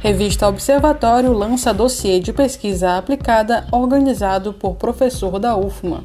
Revista Observatório lança dossiê de pesquisa aplicada organizado por professor da UFMA.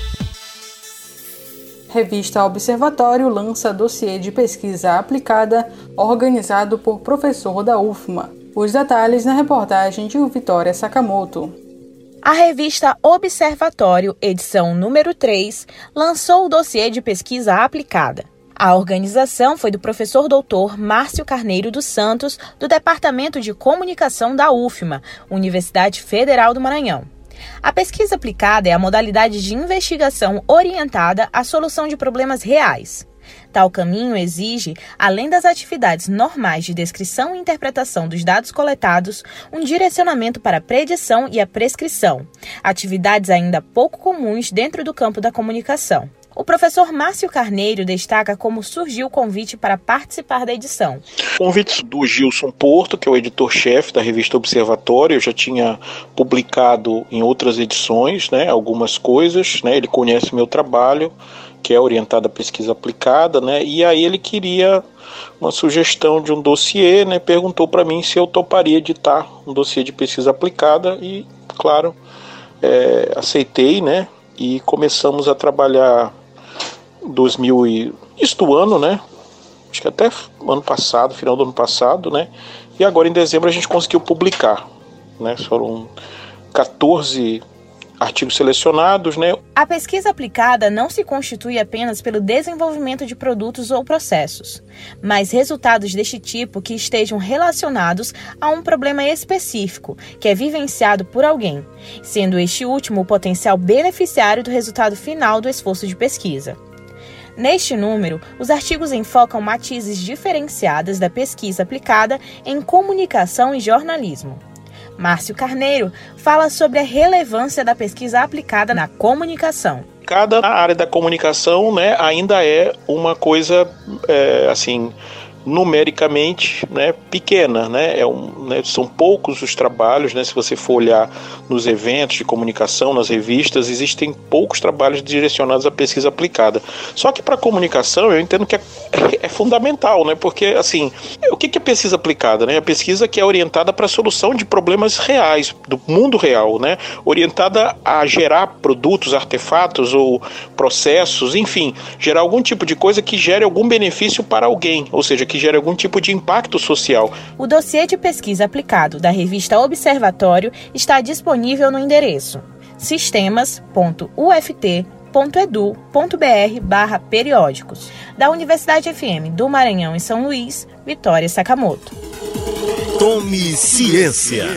Revista Observatório lança dossiê de pesquisa aplicada organizado por professor da UFMA. Os detalhes na reportagem de Vitória Sakamoto. A revista Observatório, edição número 3, lançou o dossiê de pesquisa aplicada. A organização foi do professor doutor Márcio Carneiro dos Santos, do Departamento de Comunicação da UFMA, Universidade Federal do Maranhão. A pesquisa aplicada é a modalidade de investigação orientada à solução de problemas reais. Tal caminho exige, além das atividades normais de descrição e interpretação dos dados coletados, um direcionamento para a predição e a prescrição, atividades ainda pouco comuns dentro do campo da comunicação. O professor Márcio Carneiro destaca como surgiu o convite para participar da edição. Convite do Gilson Porto, que é o editor-chefe da revista Observatório, eu já tinha publicado em outras edições né, algumas coisas, né, ele conhece meu trabalho, que é orientado à pesquisa aplicada, né, e aí ele queria uma sugestão de um dossiê, né, perguntou para mim se eu toparia editar um dossiê de pesquisa aplicada e, claro, é, aceitei, né, e começamos a trabalhar 2000 e isto ano, né? Acho que até ano passado, final do ano passado, né? E agora em dezembro a gente conseguiu publicar, né? Foram 14 artigos selecionados, né? A pesquisa aplicada não se constitui apenas pelo desenvolvimento de produtos ou processos, mas resultados deste tipo que estejam relacionados a um problema específico que é vivenciado por alguém, sendo este último o potencial beneficiário do resultado final do esforço de pesquisa. Neste número, os artigos enfocam matizes diferenciadas da pesquisa aplicada em comunicação e jornalismo. Márcio Carneiro fala sobre a relevância da pesquisa aplicada na comunicação. Cada área da comunicação né, ainda é uma coisa é, assim numericamente né, pequena, né? É um, né, são poucos os trabalhos, né? Se você for olhar nos eventos de comunicação, nas revistas, existem poucos trabalhos direcionados à pesquisa aplicada. Só que para comunicação eu entendo que é, é, fundamental, né? Porque assim, o que é pesquisa aplicada, né? A pesquisa que é orientada para a solução de problemas reais do mundo real, né? Orientada a gerar produtos, artefatos ou processos, enfim, gerar algum tipo de coisa que gere algum benefício para alguém, ou seja, que gere algum tipo de impacto social. O dossiê de pesquisa aplicado da revista Observatório está disponível no endereço sistemas.uft.edu.br barra periódicos, da Universidade FM do Maranhão em São Luís, Vitória Sakamoto. Tome ciência.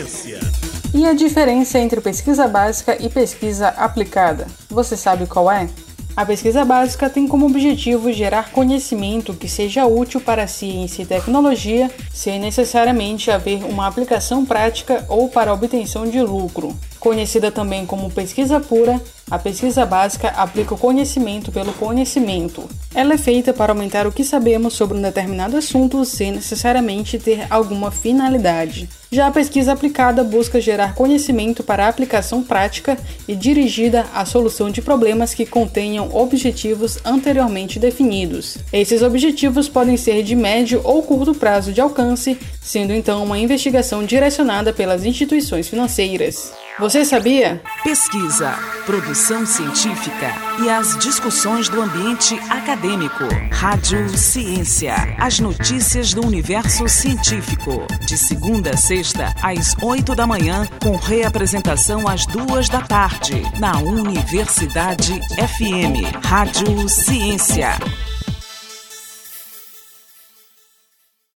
E a diferença entre pesquisa básica e pesquisa aplicada? Você sabe qual é? A pesquisa básica tem como objetivo gerar conhecimento que seja útil para a ciência e tecnologia, sem necessariamente haver uma aplicação prática ou para obtenção de lucro. Conhecida também como pesquisa pura, a pesquisa básica aplica o conhecimento pelo conhecimento. Ela é feita para aumentar o que sabemos sobre um determinado assunto sem necessariamente ter alguma finalidade. Já a pesquisa aplicada busca gerar conhecimento para aplicação prática e dirigida à solução de problemas que contenham objetivos anteriormente definidos. Esses objetivos podem ser de médio ou curto prazo de alcance, sendo então uma investigação direcionada pelas instituições financeiras. Você sabia? Pesquisa, produção científica e as discussões do ambiente acadêmico. Rádio Ciência. As notícias do universo científico. De segunda a sexta, às oito da manhã, com reapresentação às duas da tarde, na Universidade FM. Rádio Ciência.